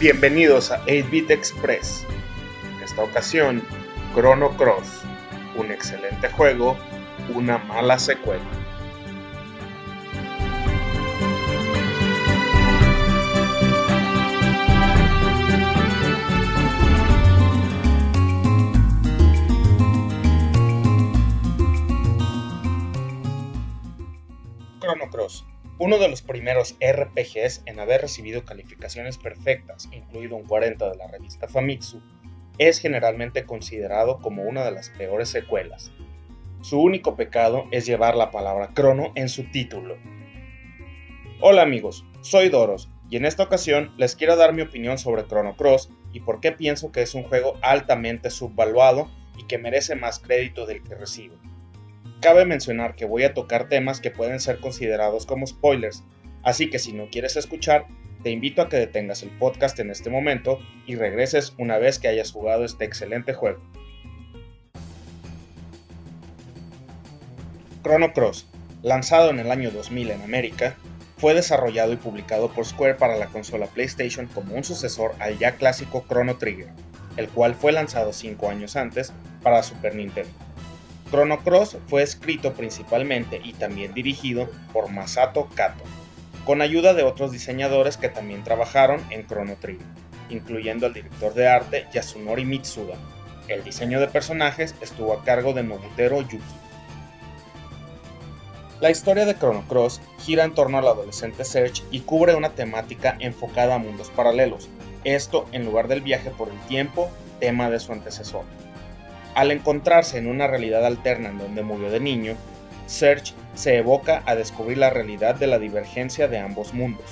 Bienvenidos a 8-Bit Express. En esta ocasión, Chrono Cross. Un excelente juego, una mala secuela. Chrono Cross uno de los primeros RPGs en haber recibido calificaciones perfectas, incluido un 40 de la revista Famitsu, es generalmente considerado como una de las peores secuelas. Su único pecado es llevar la palabra crono en su título. Hola amigos, soy Doros y en esta ocasión les quiero dar mi opinión sobre Chrono Cross y por qué pienso que es un juego altamente subvaluado y que merece más crédito del que recibe. Cabe mencionar que voy a tocar temas que pueden ser considerados como spoilers, así que si no quieres escuchar, te invito a que detengas el podcast en este momento y regreses una vez que hayas jugado este excelente juego. Chrono Cross, lanzado en el año 2000 en América, fue desarrollado y publicado por Square para la consola PlayStation como un sucesor al ya clásico Chrono Trigger, el cual fue lanzado 5 años antes para Super Nintendo. Chrono Cross fue escrito principalmente y también dirigido por Masato Kato, con ayuda de otros diseñadores que también trabajaron en Chrono Trigger, incluyendo el director de arte Yasunori Mitsuda. El diseño de personajes estuvo a cargo de Nobutero Yuki. La historia de Chrono Cross gira en torno al adolescente Serge y cubre una temática enfocada a mundos paralelos, esto en lugar del viaje por el tiempo, tema de su antecesor. Al encontrarse en una realidad alterna en donde murió de niño, Serge se evoca a descubrir la realidad de la divergencia de ambos mundos.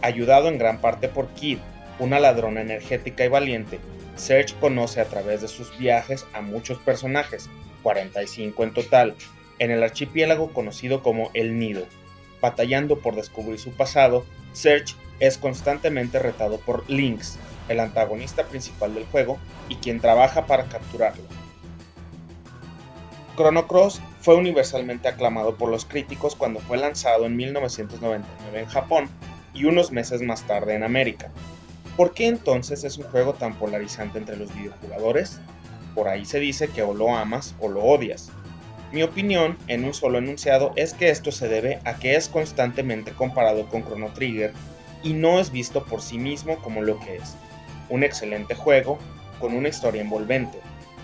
Ayudado en gran parte por Kid, una ladrona energética y valiente, Serge conoce a través de sus viajes a muchos personajes, 45 en total, en el archipiélago conocido como El Nido. Batallando por descubrir su pasado, Serge es constantemente retado por Lynx, el antagonista principal del juego y quien trabaja para capturarlo. Chrono Cross fue universalmente aclamado por los críticos cuando fue lanzado en 1999 en Japón y unos meses más tarde en América. ¿Por qué entonces es un juego tan polarizante entre los videojugadores? Por ahí se dice que o lo amas o lo odias. Mi opinión, en un solo enunciado, es que esto se debe a que es constantemente comparado con Chrono Trigger y no es visto por sí mismo como lo que es. Un excelente juego, con una historia envolvente,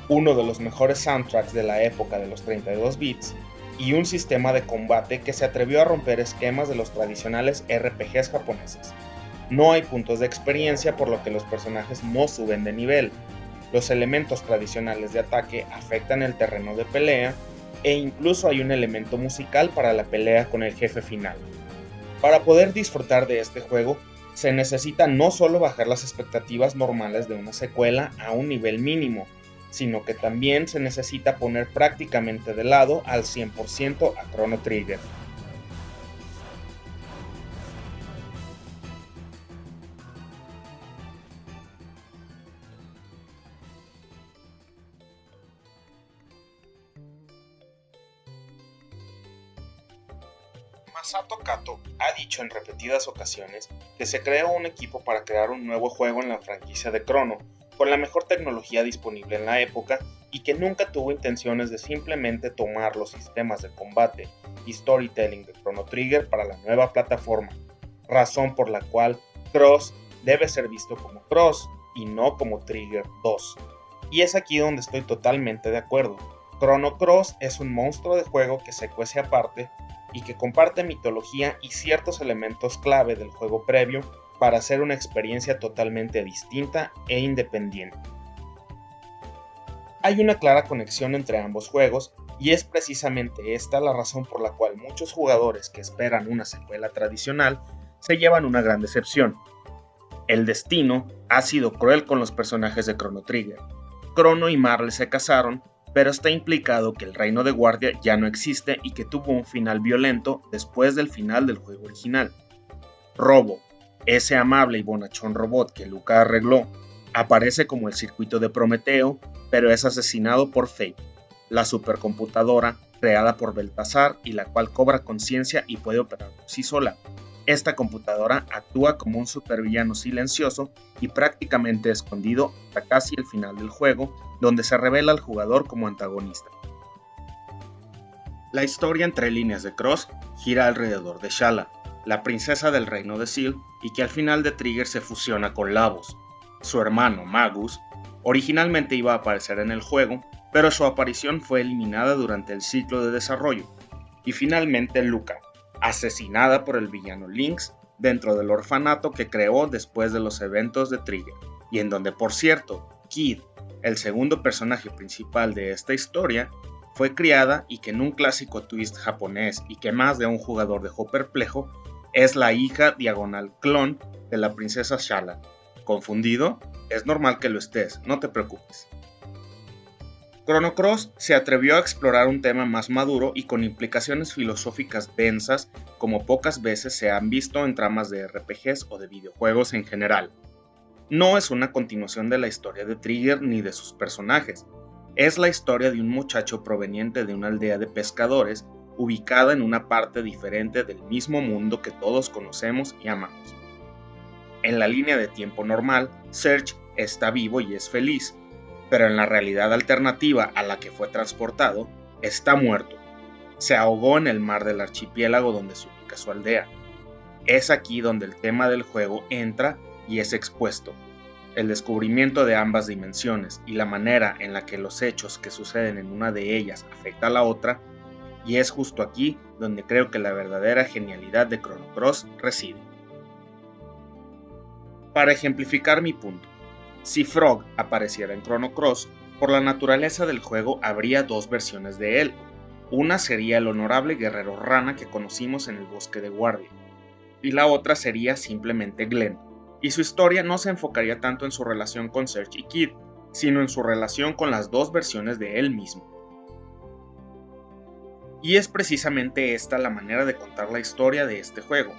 uno de los mejores soundtracks de la época de los 32 bits, y un sistema de combate que se atrevió a romper esquemas de los tradicionales RPGs japoneses. No hay puntos de experiencia por lo que los personajes no suben de nivel. Los elementos tradicionales de ataque afectan el terreno de pelea e incluso hay un elemento musical para la pelea con el jefe final. Para poder disfrutar de este juego, se necesita no solo bajar las expectativas normales de una secuela a un nivel mínimo, sino que también se necesita poner prácticamente de lado al 100% a Chrono Trigger. Masato Kato ha dicho en repetidas ocasiones que se creó un equipo para crear un nuevo juego en la franquicia de Chrono, con la mejor tecnología disponible en la época y que nunca tuvo intenciones de simplemente tomar los sistemas de combate y storytelling de Chrono Trigger para la nueva plataforma, razón por la cual Cross debe ser visto como Cross y no como Trigger 2. Y es aquí donde estoy totalmente de acuerdo. Chrono Cross es un monstruo de juego que se cuece aparte y que comparte mitología y ciertos elementos clave del juego previo para hacer una experiencia totalmente distinta e independiente. Hay una clara conexión entre ambos juegos y es precisamente esta la razón por la cual muchos jugadores que esperan una secuela tradicional se llevan una gran decepción. El destino ha sido cruel con los personajes de Chrono Trigger. Chrono y Marley se casaron, pero está implicado que el reino de guardia ya no existe y que tuvo un final violento después del final del juego original. Robo, ese amable y bonachón robot que Luca arregló aparece como el circuito de Prometeo, pero es asesinado por Fate, la supercomputadora creada por Beltasar y la cual cobra conciencia y puede operar por sí sola. esta computadora actúa como un supervillano silencioso y prácticamente escondido hasta casi el final del juego, donde se revela al jugador como antagonista. La historia entre líneas de Cross gira alrededor de Shala, la princesa del reino de Seal, y que al final de Trigger se fusiona con Lavos. Su hermano, Magus, originalmente iba a aparecer en el juego, pero su aparición fue eliminada durante el ciclo de desarrollo. Y finalmente Luca, asesinada por el villano Lynx dentro del orfanato que creó después de los eventos de Trigger, y en donde por cierto, Kid, el segundo personaje principal de esta historia, fue criada y que en un clásico twist japonés y que más de un jugador dejó perplejo, es la hija diagonal clon de la princesa Shala. ¿Confundido? Es normal que lo estés, no te preocupes. Chrono Cross se atrevió a explorar un tema más maduro y con implicaciones filosóficas densas como pocas veces se han visto en tramas de RPGs o de videojuegos en general. No es una continuación de la historia de Trigger ni de sus personajes, es la historia de un muchacho proveniente de una aldea de pescadores ubicada en una parte diferente del mismo mundo que todos conocemos y amamos. En la línea de tiempo normal, Serge está vivo y es feliz, pero en la realidad alternativa a la que fue transportado, está muerto. Se ahogó en el mar del archipiélago donde se ubica su aldea. Es aquí donde el tema del juego entra y es expuesto. El descubrimiento de ambas dimensiones y la manera en la que los hechos que suceden en una de ellas afecta a la otra, y es justo aquí donde creo que la verdadera genialidad de Chrono Cross reside. Para ejemplificar mi punto, si Frog apareciera en Chrono Cross, por la naturaleza del juego habría dos versiones de él. Una sería el honorable guerrero rana que conocimos en el bosque de Guardia, y la otra sería simplemente Glenn, y su historia no se enfocaría tanto en su relación con Serge y Kid, sino en su relación con las dos versiones de él mismo. Y es precisamente esta la manera de contar la historia de este juego.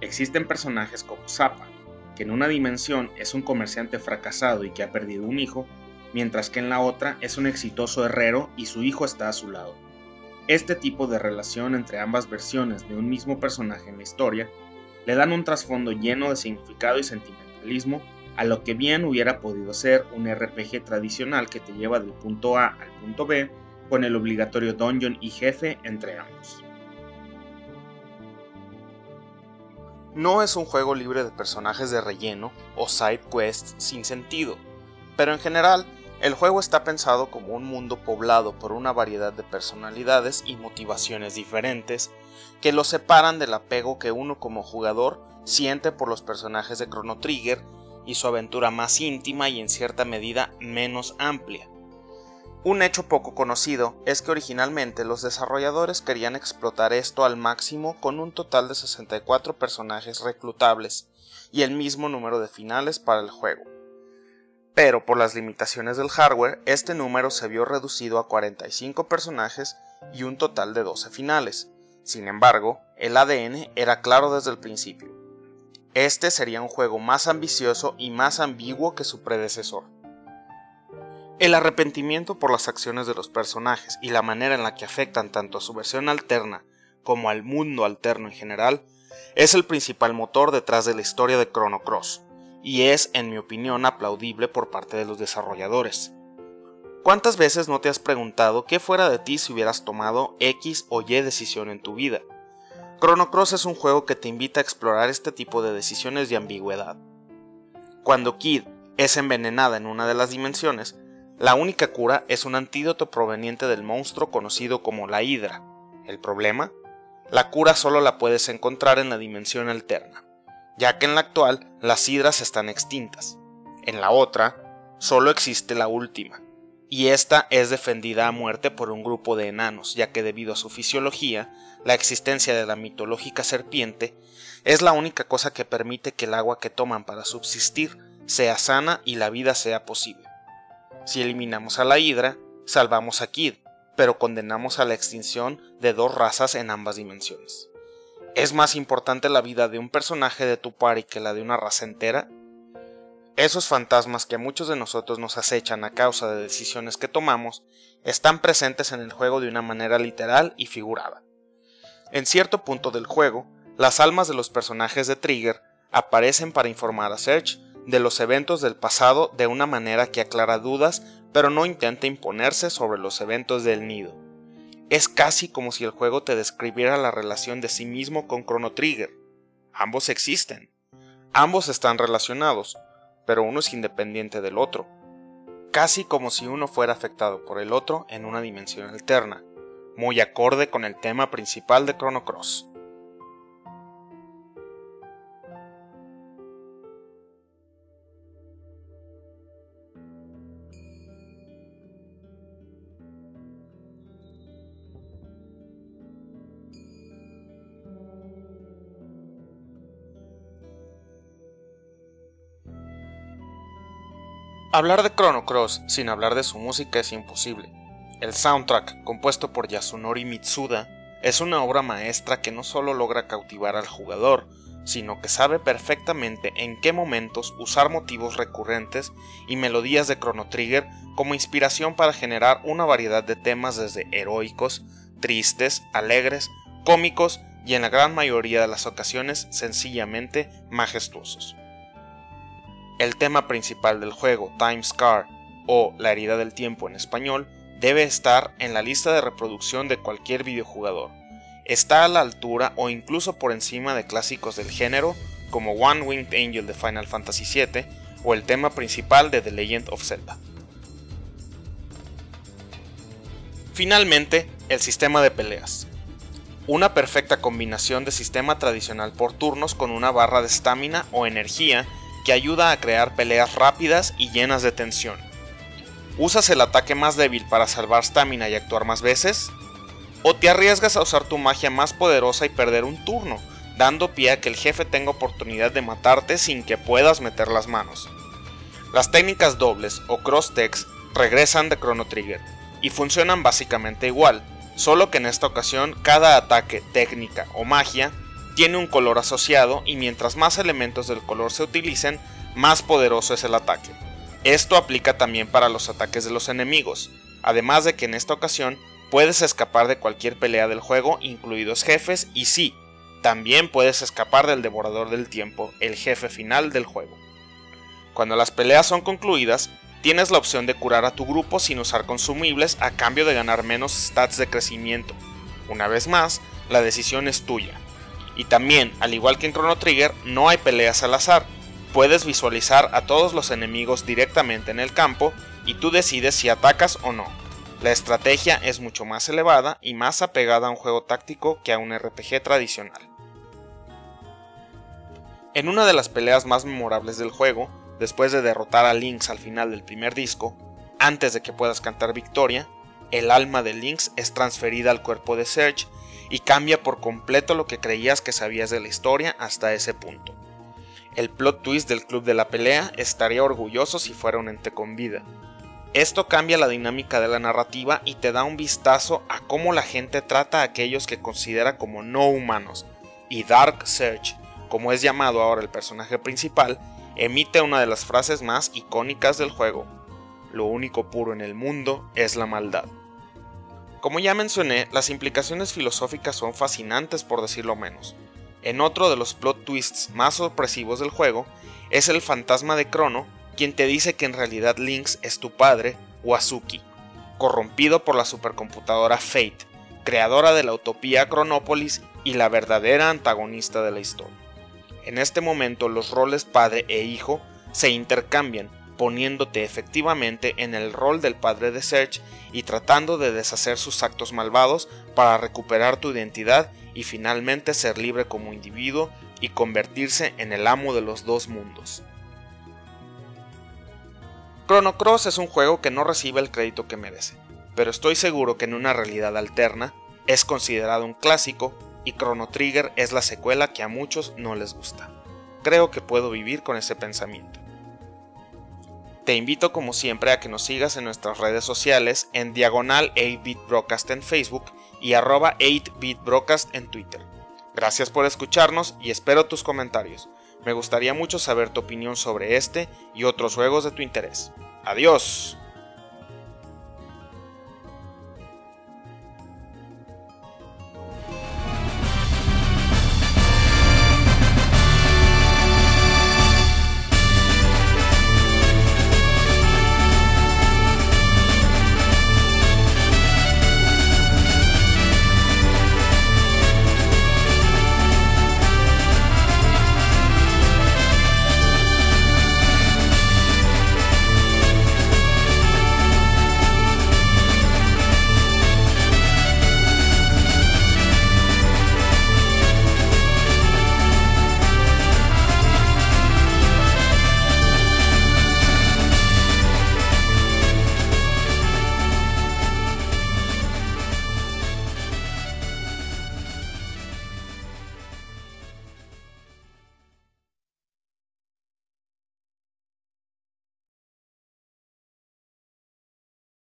Existen personajes como Zappa, que en una dimensión es un comerciante fracasado y que ha perdido un hijo, mientras que en la otra es un exitoso herrero y su hijo está a su lado. Este tipo de relación entre ambas versiones de un mismo personaje en la historia le dan un trasfondo lleno de significado y sentimentalismo a lo que bien hubiera podido ser un RPG tradicional que te lleva del punto A al punto B con el obligatorio dungeon y jefe entre ambos. No es un juego libre de personajes de relleno o side quests sin sentido, pero en general el juego está pensado como un mundo poblado por una variedad de personalidades y motivaciones diferentes que lo separan del apego que uno como jugador siente por los personajes de Chrono Trigger y su aventura más íntima y en cierta medida menos amplia. Un hecho poco conocido es que originalmente los desarrolladores querían explotar esto al máximo con un total de 64 personajes reclutables y el mismo número de finales para el juego. Pero por las limitaciones del hardware, este número se vio reducido a 45 personajes y un total de 12 finales. Sin embargo, el ADN era claro desde el principio. Este sería un juego más ambicioso y más ambiguo que su predecesor. El arrepentimiento por las acciones de los personajes y la manera en la que afectan tanto a su versión alterna como al mundo alterno en general es el principal motor detrás de la historia de Chrono Cross, y es, en mi opinión, aplaudible por parte de los desarrolladores. ¿Cuántas veces no te has preguntado qué fuera de ti si hubieras tomado X o Y decisión en tu vida? Chrono Cross es un juego que te invita a explorar este tipo de decisiones de ambigüedad. Cuando Kid es envenenada en una de las dimensiones, la única cura es un antídoto proveniente del monstruo conocido como la Hidra. ¿El problema? La cura solo la puedes encontrar en la dimensión alterna, ya que en la actual las hidras están extintas. En la otra, solo existe la última, y esta es defendida a muerte por un grupo de enanos, ya que debido a su fisiología, la existencia de la mitológica serpiente es la única cosa que permite que el agua que toman para subsistir sea sana y la vida sea posible. Si eliminamos a la Hidra, salvamos a Kid, pero condenamos a la extinción de dos razas en ambas dimensiones. ¿Es más importante la vida de un personaje de tu party que la de una raza entera? Esos fantasmas que a muchos de nosotros nos acechan a causa de decisiones que tomamos están presentes en el juego de una manera literal y figurada. En cierto punto del juego, las almas de los personajes de Trigger aparecen para informar a Serge de los eventos del pasado de una manera que aclara dudas, pero no intenta imponerse sobre los eventos del nido. Es casi como si el juego te describiera la relación de sí mismo con Chrono Trigger. Ambos existen. Ambos están relacionados, pero uno es independiente del otro. Casi como si uno fuera afectado por el otro en una dimensión alterna, muy acorde con el tema principal de Chrono Cross. Hablar de Chrono Cross sin hablar de su música es imposible. El soundtrack, compuesto por Yasunori Mitsuda, es una obra maestra que no solo logra cautivar al jugador, sino que sabe perfectamente en qué momentos usar motivos recurrentes y melodías de Chrono Trigger como inspiración para generar una variedad de temas desde heroicos, tristes, alegres, cómicos y en la gran mayoría de las ocasiones sencillamente majestuosos. El tema principal del juego, Time Scar, o La herida del tiempo en español, debe estar en la lista de reproducción de cualquier videojugador. Está a la altura o incluso por encima de clásicos del género como One Winged Angel de Final Fantasy VII o el tema principal de The Legend of Zelda. Finalmente, el sistema de peleas. Una perfecta combinación de sistema tradicional por turnos con una barra de estamina o energía que ayuda a crear peleas rápidas y llenas de tensión. ¿Usas el ataque más débil para salvar stamina y actuar más veces? ¿O te arriesgas a usar tu magia más poderosa y perder un turno, dando pie a que el jefe tenga oportunidad de matarte sin que puedas meter las manos? Las técnicas dobles o cross techs regresan de Chrono Trigger y funcionan básicamente igual, solo que en esta ocasión cada ataque, técnica o magia tiene un color asociado y mientras más elementos del color se utilicen, más poderoso es el ataque. Esto aplica también para los ataques de los enemigos, además de que en esta ocasión puedes escapar de cualquier pelea del juego, incluidos jefes, y sí, también puedes escapar del Devorador del Tiempo, el jefe final del juego. Cuando las peleas son concluidas, tienes la opción de curar a tu grupo sin usar consumibles a cambio de ganar menos stats de crecimiento. Una vez más, la decisión es tuya. Y también, al igual que en Chrono Trigger, no hay peleas al azar. Puedes visualizar a todos los enemigos directamente en el campo y tú decides si atacas o no. La estrategia es mucho más elevada y más apegada a un juego táctico que a un RPG tradicional. En una de las peleas más memorables del juego, después de derrotar a Lynx al final del primer disco, antes de que puedas cantar victoria, el alma de Lynx es transferida al cuerpo de Serge y cambia por completo lo que creías que sabías de la historia hasta ese punto. El plot twist del club de la pelea estaría orgulloso si fuera un ente con vida. Esto cambia la dinámica de la narrativa y te da un vistazo a cómo la gente trata a aquellos que considera como no humanos. Y Dark Search, como es llamado ahora el personaje principal, emite una de las frases más icónicas del juego. Lo único puro en el mundo es la maldad. Como ya mencioné, las implicaciones filosóficas son fascinantes por decirlo menos. En otro de los plot twists más sorpresivos del juego, es el fantasma de Crono quien te dice que en realidad Lynx es tu padre, Wazuki, corrompido por la supercomputadora Fate, creadora de la utopía Chronopolis y la verdadera antagonista de la historia. En este momento los roles padre e hijo se intercambian poniéndote efectivamente en el rol del padre de Serge y tratando de deshacer sus actos malvados para recuperar tu identidad y finalmente ser libre como individuo y convertirse en el amo de los dos mundos. Chrono Cross es un juego que no recibe el crédito que merece, pero estoy seguro que en una realidad alterna es considerado un clásico y Chrono Trigger es la secuela que a muchos no les gusta. Creo que puedo vivir con ese pensamiento. Te invito como siempre a que nos sigas en nuestras redes sociales en diagonal 8-bit broadcast en Facebook y arroba 8bit broadcast en Twitter. Gracias por escucharnos y espero tus comentarios. Me gustaría mucho saber tu opinión sobre este y otros juegos de tu interés. Adiós.